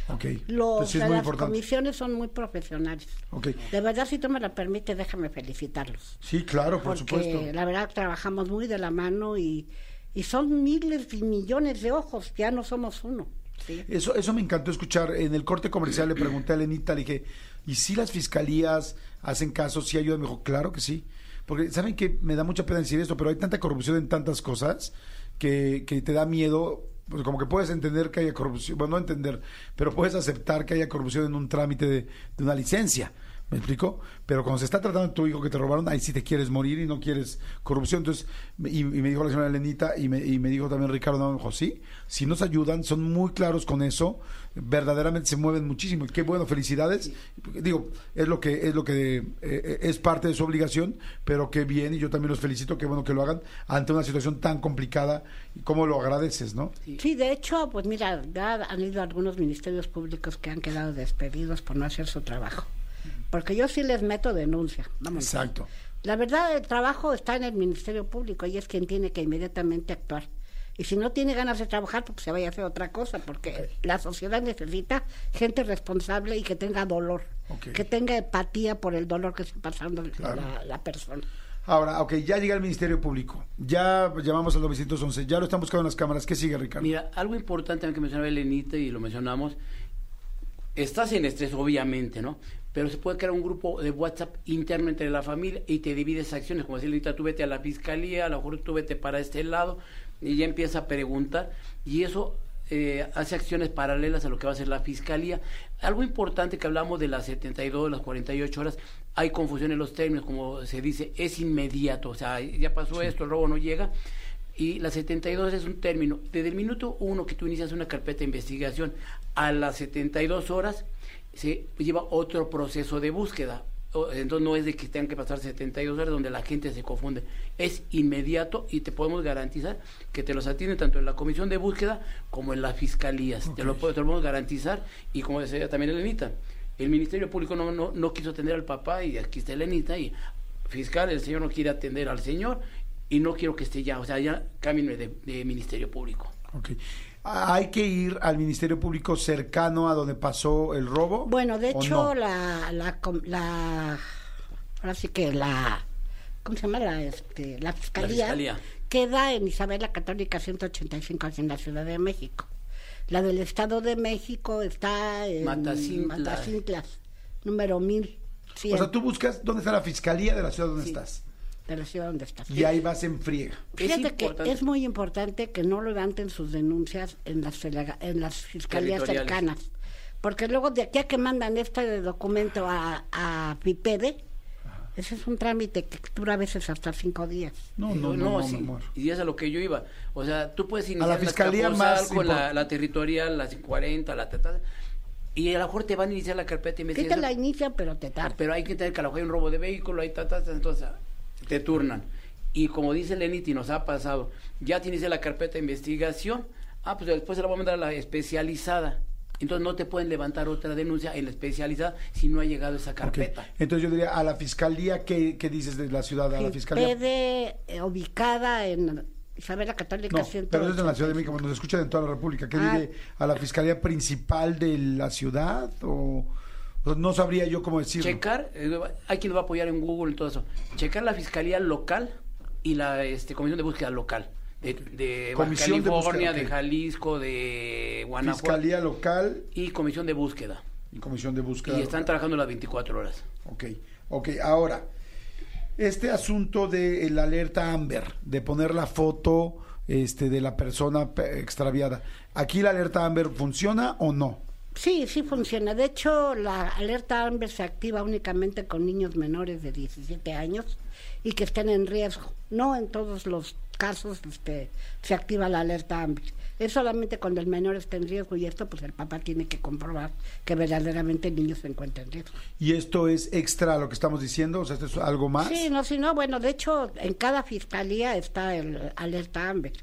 Ok. Los, sí las importante. comisiones son muy profesionales. Ok. De verdad, si tú me lo permites, déjame felicitarlos. Sí, claro, por porque supuesto. la verdad trabajamos muy de la mano y, y son miles y millones de ojos, ya no somos uno. ¿sí? Eso, eso me encantó escuchar. En el corte comercial le pregunté a Lenita, le dije, ¿y si las fiscalías hacen caso, si ayudan? Me dijo, claro que sí. Porque saben que me da mucha pena decir esto, pero hay tanta corrupción en tantas cosas que, que te da miedo. Pues como que puedes entender que haya corrupción, bueno, no entender, pero puedes aceptar que haya corrupción en un trámite de, de una licencia. ¿Me explico? Pero cuando se está tratando de tu hijo que te robaron, ahí sí te quieres morir y no quieres corrupción. Entonces, y, y me dijo la señora Lenita y me, y me dijo también Ricardo, no, dijo, sí, si nos ayudan, son muy claros con eso, verdaderamente se mueven muchísimo. Y qué bueno, felicidades. Digo, es lo que es lo que eh, es parte de su obligación, pero qué bien, y yo también los felicito, qué bueno que lo hagan ante una situación tan complicada, cómo lo agradeces, ¿no? Sí, de hecho, pues mira, ya han ido algunos ministerios públicos que han quedado despedidos por no hacer su trabajo. Porque yo sí les meto denuncia. Vamos. Exacto. La verdad, el trabajo está en el Ministerio Público y es quien tiene que inmediatamente actuar. Y si no tiene ganas de trabajar, pues se vaya a hacer otra cosa, porque la sociedad necesita gente responsable y que tenga dolor, que tenga empatía por el dolor que está pasando Claro. la, la persona. Ahora, ok, ya llega el Ministerio Público, ya llamamos al 911, ya lo están buscando en las cámaras. ¿Qué sigue, Ricardo? Mira, algo importante que mencionaba Elenita y lo mencionamos, estás en estrés obviamente, ¿no? Pero se puede crear un grupo de WhatsApp interno entre la familia y te divides acciones, como decía Elenita, tú vete a la fiscalía, a lo mejor tú vete para este lado y ya empieza a preguntar y eso eh, hace acciones paralelas a lo que va a hacer la fiscalía. Algo importante que hablamos de las 72, las 48 horas, hay confusión en los términos, como se dice, es inmediato, o sea, ya pasó esto, el robo no llega, y la 72 es un término. Desde el minuto uno que tú inicias una carpeta de investigación a las 72 horas se lleva otro proceso de búsqueda. Entonces no es de que tengan que pasar 72 horas donde la gente se confunde. Es inmediato y te podemos garantizar que te los atienden tanto en la comisión de búsqueda como en las fiscalías. Te, lo, puedo- te lo podemos garantizar y como decía también Elenita, el Ministerio Público no, no, no quiso atender al papá y aquí está Elenita y fiscal, el señor no quiere atender al señor y no quiero que esté ya, o sea, ya cámbienme de, de Ministerio Público. ¿Hay que ir al Ministerio Público cercano a donde pasó el robo? Bueno, de ¿O hecho, no? la, la, com- la, ahora sí que la, ¿cómo se llama? La, este, la fiscalía, fiscalía. queda en Isabela Católica 185 aquí en la Ciudad de México. La del Estado de México está en Matacintla. Matacintlas, número 1100 O sea, tú buscas dónde está la Fiscalía de la ciudad donde Sí. estás. De la ciudad donde estás. Y ahí vas en friega. Fíjate que importante. es muy importante que no levanten sus denuncias en las, en las fiscalías cercanas. Porque luego de aquí a que mandan este documento a, a PIPEDE, ese es un trámite que dura a veces hasta cinco días. No, no, no, no, sí. me. Y es a lo que yo iba. O sea, tú puedes iniciar la fiscalía con más la, import- la territorial, la 40, la tata, y a lo mejor te van a iniciar la carpeta de Sí investigación. te la inician, pero te tarda. Pero hay que tener que a lo mejor hay un robo de vehículo, hay tatas, entonces te turnan. Y como dice Lenity, nos ha pasado, ya tienes la carpeta de investigación, ah, pues después se la voy a mandar a la especializada. Entonces no te pueden levantar otra denuncia en la especializada si no ha llegado esa carpeta. Entonces yo diría, a la Fiscalía, ¿qué, qué dices de la ciudad? A la Fiscalía. PIPEDE, eh, ubicada en Isabela Católica No, 185. pero es en la Ciudad de México, nos escuchan en toda la República. ¿Qué Ah. diré? ¿A la Fiscalía Principal de la ciudad? ¿O, o no sabría yo cómo decirlo? Checar, eh, hay quien lo va a apoyar en Google y todo eso. Checar la fiscalía local y la este, comisión de búsqueda local. De, de Comisión de California, búsqueda, de ok. Jalisco, de Guanajuato Fiscalía Local y comisión de búsqueda. y Comisión de Búsqueda. Y están local. trabajando las 24 horas. Ok, ok. Ahora, este asunto de la alerta Amber, de poner la foto este, de la persona pe- extraviada, ¿aquí la alerta Amber funciona o no? Sí, sí funciona. De hecho, la alerta AMBER se activa únicamente con niños menores de 17 años y que estén en riesgo. No en todos los casos este, se activa la alerta AMBER. Es solamente cuando el menor está en riesgo y esto, pues el papá tiene que comprobar que verdaderamente el niño se encuentra en riesgo. ¿Y esto es extra a lo que estamos diciendo? O sea, ¿esto es algo más? Sí, no, si no, bueno, de hecho, en cada fiscalía está el alerta AMBER.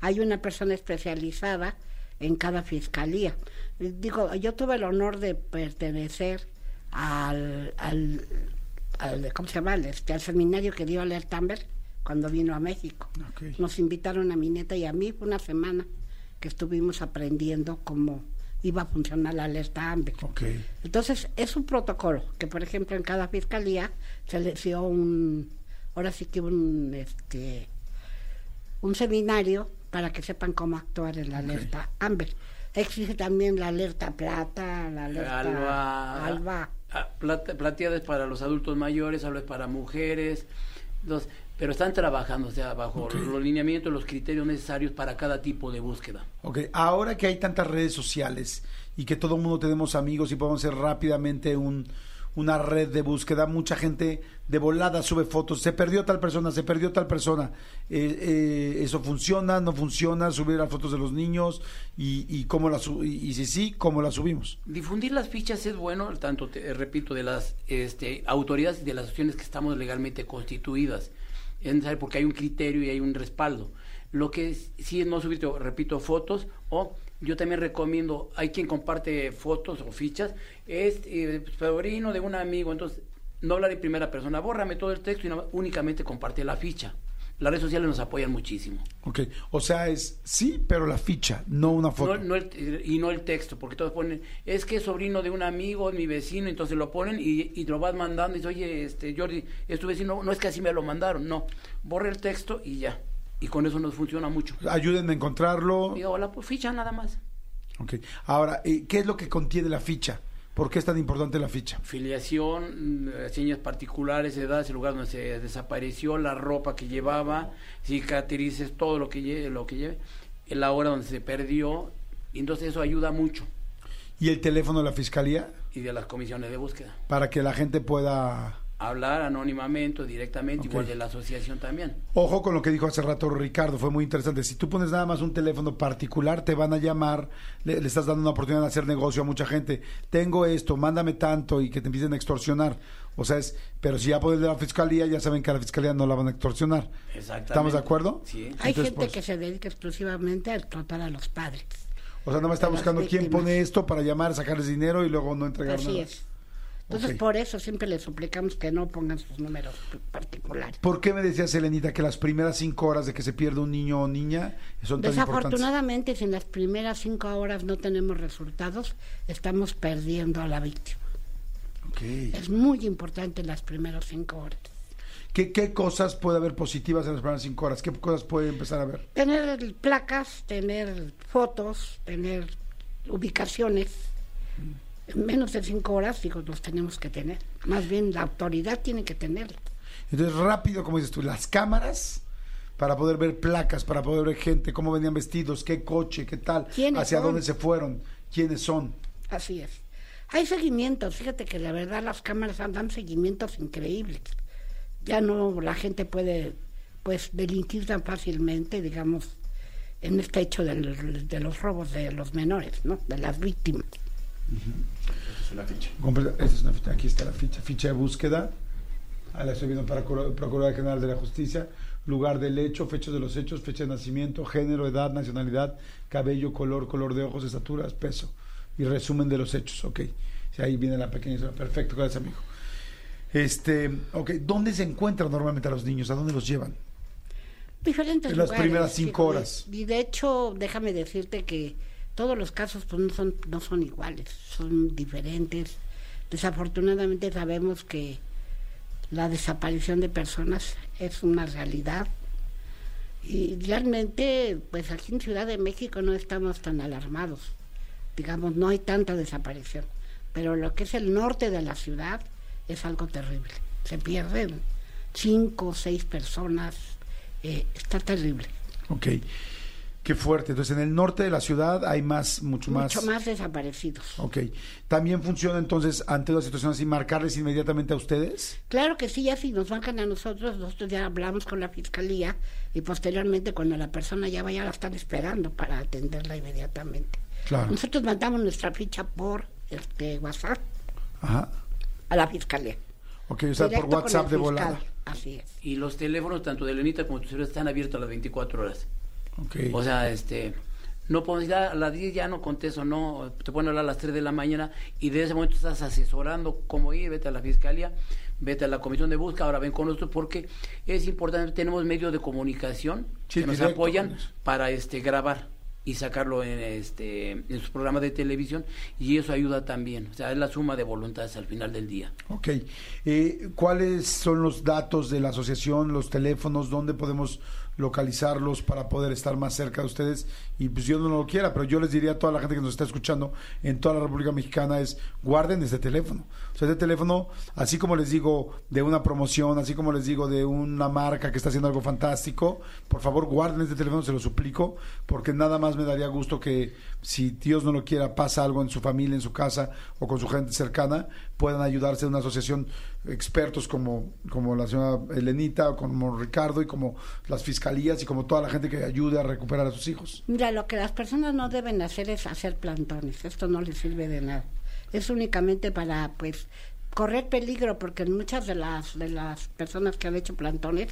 Hay una persona especializada en cada fiscalía. Eh, Digo, yo tuve el honor de pertenecer al, al, al- ¿cómo se llama? Al, Este, al seminario que dio alerta AMBER cuando vino a México. Nos invitaron a mi neta y a mí, fue una semana que estuvimos aprendiendo cómo iba a funcionar la alerta AMBER. Entonces, es un protocolo que, por ejemplo, en cada fiscalía se le dio un, ahora sí que un, este, un seminario para que sepan cómo actuar en la alerta AMBER. Existe también la alerta plata, la alerta Alba, alba. ah, plata- plateada es para los adultos mayores, alba es para mujeres, pero están trabajando, o sea, bajo los lineamientos, los criterios necesarios para cada tipo de búsqueda. Ok, ahora que hay tantas redes sociales y que todo el mundo tenemos amigos y podemos hacer rápidamente un, una red de búsqueda, mucha gente de volada sube fotos, se perdió tal persona, se perdió tal persona, Eh, eh, eso funciona, no funciona, subir las fotos de los niños y, y cómo las y, si sí, cómo las subimos. Difundir las fichas es bueno, tanto, te- eh, repito, de las este, autoridades y de las asociaciones que estamos legalmente constituidas. Es necesario porque hay un criterio y hay un respaldo. Lo que es- sí es no subir, repito, fotos o yo también recomiendo, hay quien comparte fotos o fichas, es eh, sobrino de un amigo, entonces no hablar en primera persona, bórrame todo el texto y no- únicamente comparte la ficha. Las redes sociales nos apoyan muchísimo. Ok, o sea, es sí, pero la ficha, no una foto. No, no el- y no el texto, porque todos ponen, es que es sobrino de un amigo, es mi vecino, entonces lo ponen y, y lo vas mandando y dices, oye, este, Jordi, es tu vecino, no es que así me lo mandaron, no, borra el texto y ya. Y con eso nos funciona mucho. Ayúdenme a encontrarlo. Digo, hola, pues ficha nada más. Ok, ahora, eh, ¿qué es lo que contiene la ficha? ¿Por qué es tan importante la ficha? Filiación, mm, señas particulares, edad, el lugar donde se desapareció, la ropa que llevaba, cicatrices, todo lo que lleve, lo que lleve, la hora donde se perdió, y entonces eso ayuda mucho. ¿Y el teléfono de la fiscalía? Y de las comisiones de búsqueda. Para que la gente pueda hablar anónimamente o directamente, Ok. igual de la asociación también. Ojo con lo que dijo hace rato Ricardo, fue muy interesante. Si tú pones nada más un teléfono particular, te van a llamar, le, le estás dando una oportunidad de hacer negocio a mucha gente. Tengo esto, mándame tanto y que te empiecen a extorsionar. O sea, es, pero si ya pones de la fiscalía, ya saben que a la fiscalía no la van a extorsionar. Exactamente. ¿Estamos de acuerdo? Sí. Hay gente pues- que se dedica exclusivamente a explotar a los padres. O sea, nada más está buscando quién pone esto para llamar, sacarles dinero y luego no entregar Así nada. es. Entonces, por eso siempre les suplicamos que no pongan sus números particulares. ¿Por qué me decías, Elenita, que las primeras cinco horas de que se pierde un niño o niña son tan importantes? Desafortunadamente, si en las primeras cinco horas no tenemos resultados, estamos perdiendo a la víctima. Ok. Es muy importante las primeras cinco horas. ¿Qué, ¿Qué cosas puede haber positivas en las primeras cinco horas? ¿Qué cosas puede empezar a ver? Tener placas, tener fotos, tener ubicaciones. Menos de cinco horas, digo, los tenemos que tener. Más bien, la autoridad tiene que tenerlos. Entonces, rápido, como dices tú, las cámaras para poder ver placas, para poder ver gente, cómo venían vestidos, qué coche, qué tal, ¿Quiénes hacia son? dónde se fueron, quiénes son. Así es. Hay seguimientos, fíjate que la verdad las cámaras dan seguimientos increíbles. Ya no la gente puede pues delinquir tan fácilmente, digamos, en este hecho del- de los robos de los menores, ¿no? De las víctimas. Completa- Esta es una ficha, aquí está la ficha, ficha de búsqueda. Ahí la estoy viendo para Procur- Procuraduría General de la Justicia. Lugar del hecho, fechas de los hechos, fecha de nacimiento, género, edad, nacionalidad, cabello, color, color de ojos, estaturas, peso. Y resumen de los hechos, ok. Sí, ahí viene la pequeña historia. Perfecto, gracias, amigo. Este, ok, ¿dónde se encuentran normalmente a los niños? ¿A dónde los llevan? Diferentes En las primeras cinco horas. Y de hecho, déjame decirte que todos los casos pues no son, no son iguales, son diferentes. Desafortunadamente sabemos que la desaparición de personas es una realidad. Y realmente, pues aquí en Ciudad de México no estamos tan alarmados. Digamos, no hay tanta desaparición. Pero lo que es el norte de la ciudad es algo terrible. Se pierden cinco o seis personas. eh, está terrible. Ok, qué fuerte. Entonces, en el norte de la ciudad hay más, mucho más. Mucho más desaparecidos. Ok. ¿También funciona entonces ante una situación así marcarles inmediatamente a ustedes? Claro que sí, ya si nos marcan a nosotros, nosotros ya hablamos con la fiscalía y posteriormente cuando la persona ya vaya la están esperando para atenderla inmediatamente. Claro. Nosotros mandamos nuestra ficha por este WhatsApp Ajá. a la fiscalía. Ok, o sea, por Directo WhatsApp de volada. Así es. Y los teléfonos, tanto de Lenita como de están abiertos a las 24 horas. Ok. O sea, este, no podemos decir, "Ah, a las 10 ya no contesto, no, te pueden hablar a las 3 de la mañana y de ese momento estás asesorando cómo ir, vete a la fiscalía, vete a la comisión de búsqueda, ahora ven con nosotros porque es importante, tenemos medios de comunicación Sí, que nos directo apoyan para este grabar. y sacarlo en este en sus programas de televisión y eso ayuda también o sea es la suma de voluntades al final del día Ok. Eh, ¿Cuáles son los datos de la asociación, los teléfonos, dónde podemos localizarlos para poder estar más cerca de ustedes? Y pues yo no lo quiera, pero yo les diría a toda la gente que nos está escuchando en toda la República Mexicana es guarden este teléfono. Sea, este teléfono, así como les digo de una promoción, así como les digo de una marca que está haciendo algo fantástico, por favor guarden este teléfono, se lo suplico, porque nada más me daría gusto que si Dios no lo quiera, pasa algo en su familia, en su casa o con su gente cercana, puedan ayudarse en una asociación expertos como, como la señora Elenita, como Ricardo y como las fiscalías y como toda la gente que ayude a recuperar a sus hijos. Mira, lo que las personas no deben hacer es hacer plantones. Esto no les sirve de nada. Es únicamente para, pues, correr peligro, porque muchas de las de las personas que han hecho plantones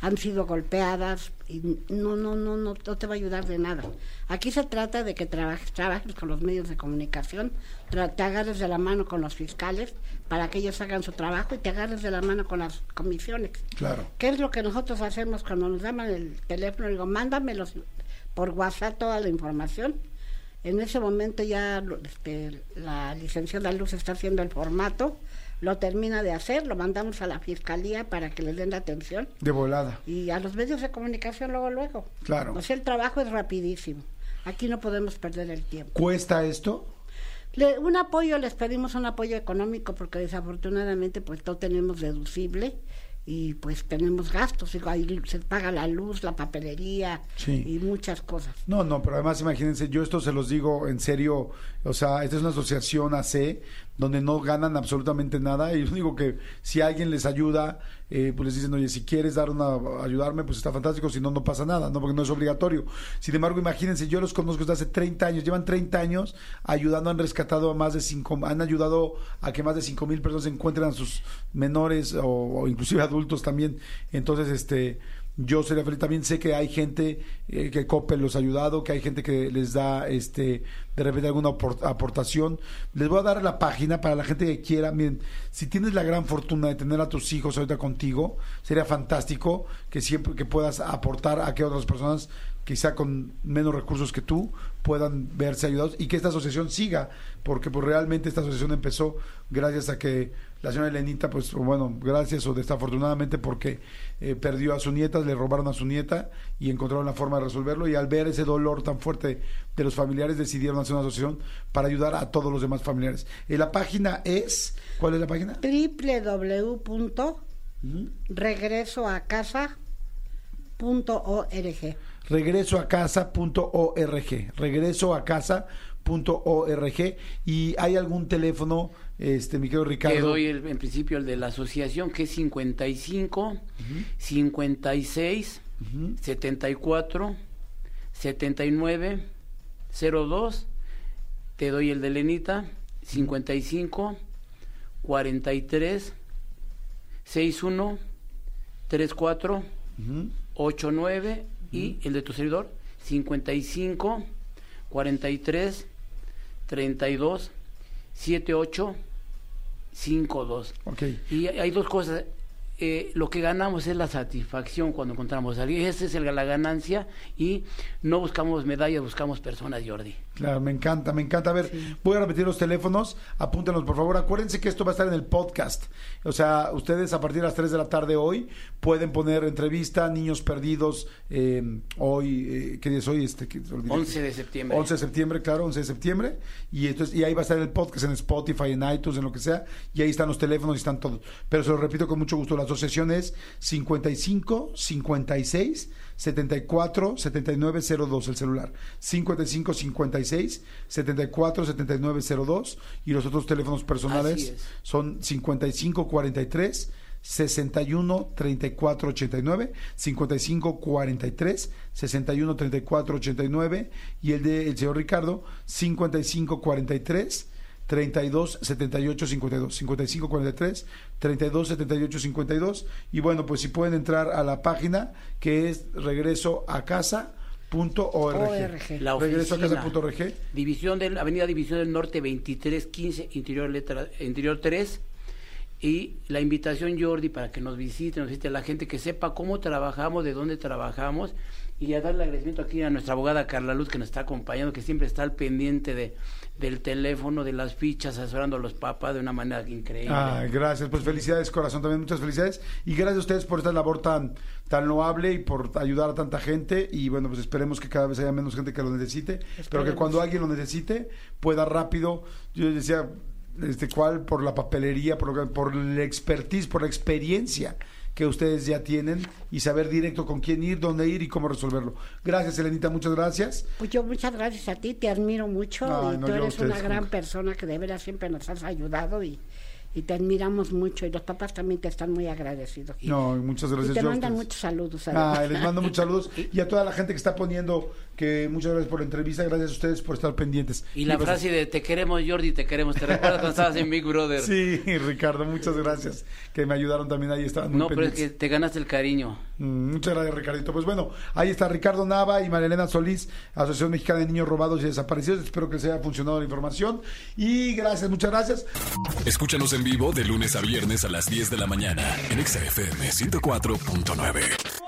han sido golpeadas y no no no no, no te va a ayudar de nada. Aquí se trata de que trabajes trabajes con los medios de comunicación, te agarres de la mano con los fiscales para que ellos hagan su trabajo y te agarres de la mano con las comisiones. Claro. ¿Qué es lo que nosotros hacemos cuando nos llaman el teléfono? Digo, mándamelos por WhatsApp toda la información. En ese momento ya este, la licenciada Luz está haciendo el formato, lo termina de hacer, lo mandamos a la fiscalía para que les den la atención De volada. y a los medios de comunicación luego, luego. Claro. O sea, el trabajo es rapidísimo. Aquí no podemos perder el tiempo. ¿Cuesta esto? Le- un apoyo, les pedimos un apoyo económico porque desafortunadamente pues no tenemos deducible y pues tenemos gastos, digo, ahí se paga la luz, la papelería Sí. y muchas cosas. No, no, pero además imagínense, yo esto se los digo en serio, o sea, esta es una asociación AC donde no ganan absolutamente nada y yo digo que si alguien les ayuda, eh, pues les dicen, oye, si quieres dar una, ayudarme, pues está fantástico, si no, no pasa nada, no porque no es obligatorio. Sin embargo, imagínense, yo los conozco desde hace 30 años, llevan 30 años ayudando, han rescatado a más de 5, han ayudado a que más de 5 mil personas encuentren a sus menores o, o inclusive adultos también. Entonces, este yo sería feliz. También sé que hay gente eh, que Coppel los ha ayudado, que hay gente que les da este de repente alguna apor- aportación. Les voy a dar la página para la gente que quiera. Miren, si tienes la gran fortuna de tener a tus hijos ahorita contigo, sería fantástico que siempre que puedas aportar a que otras personas quizá con menos recursos que tú puedan verse ayudados y que esta asociación siga, porque pues realmente esta asociación empezó gracias a que la señora Elenita, pues bueno, gracias o desafortunadamente porque eh, perdió a su nieta, le robaron a su nieta y encontraron la forma de resolverlo y al ver ese dolor tan fuerte de los familiares decidieron hacer una asociación para ayudar a todos los demás familiares. Eh, la página es, ¿cuál es la página? www.regresoacasa.org regreso a casa.org regreso a casa.org y hay algún teléfono este mi querido Te Ricardo. doy el- en principio el de la asociación que es 55 56 74 79 02 te doy el de Lenita 55 43 61 34 Ujú. 89 y el de tu servidor 55 43 32 78 52 ok. Y hay dos cosas. Eh, lo que ganamos es la satisfacción cuando encontramos a alguien. Esa es el- la ganancia y no buscamos medallas buscamos personas Jordi Claro, me encanta, me encanta. A ver, voy a repetir los teléfonos, apúntenlos por favor. Acuérdense que esto va a estar en el podcast. O sea, ustedes a partir de las 3 de la tarde hoy pueden poner entrevista, niños perdidos, eh, hoy, eh, ¿qué día es hoy? Este, que- olvidé. 11 de septiembre 11 de septiembre, claro, 11 de septiembre. Y, entonces, y ahí va a estar el podcast en Spotify, en iTunes, en lo que sea. Y ahí están los teléfonos y están todos. Pero se lo repito con mucho gusto. La asociación es 55 56 74 79 02, el celular. 55 56 74 79 02. Y los otros teléfonos personales es. son 55 43 61 34 89 55 43 61 34 89 y el de el señor Ricardo 55 43 32 78 52 55 43 32 78 52 y bueno pues si pueden entrar a la página que es regreso a casa punto org. ORG. La regreso a casa punto org. División del Avenida División del Norte 2315 interior letra interior 3 y la invitación Jordi para que nos visite, nos visite la gente que sepa cómo trabajamos, de dónde trabajamos y a darle agradecimiento aquí a nuestra abogada Carla Luz que nos está acompañando, que siempre está al pendiente de del teléfono, de las fichas, asesorando a los papás de una manera increíble. Ah, gracias, pues felicidades corazón, también muchas felicidades. Y gracias a ustedes por esta labor tan tan loable y por ayudar a tanta gente. Y bueno, pues esperemos que cada vez haya menos gente que lo necesite, pero que cuando alguien lo necesite pueda rápido, yo decía, este cual por la papelería, por, por la expertise, por la experiencia que ustedes ya tienen y saber directo con quién ir, dónde ir y cómo resolverlo. Gracias, Elenita, muchas gracias. Pues yo muchas gracias a ti, te admiro mucho y no, tú eres una gran nunca. persona que de veras siempre nos has ayudado y, y te admiramos mucho y los papás también te están muy agradecidos. No, muchas gracias. y te mandan muchos saludos. Ah, les mando muchos saludos y a toda la gente que está poniendo que muchas gracias por la entrevista, gracias a ustedes por estar pendientes. Y la pues, frase de te queremos Jordi, te queremos, ¿te recuerdas cuando estabas en Big Brother? Sí, Ricardo, muchas gracias que me ayudaron también ahí, estaban muy no, pero es que te ganaste el cariño. Mm, Muchas gracias, Ricardito. Pues bueno, ahí está Ricardo Nava y Marilena Solís, Asociación Mexicana de Niños Robados y Desaparecidos. Espero que les haya funcionado la información. Y gracias, muchas gracias. Escúchanos en vivo de lunes a viernes a las 10 de la mañana en Exa FM 104.9.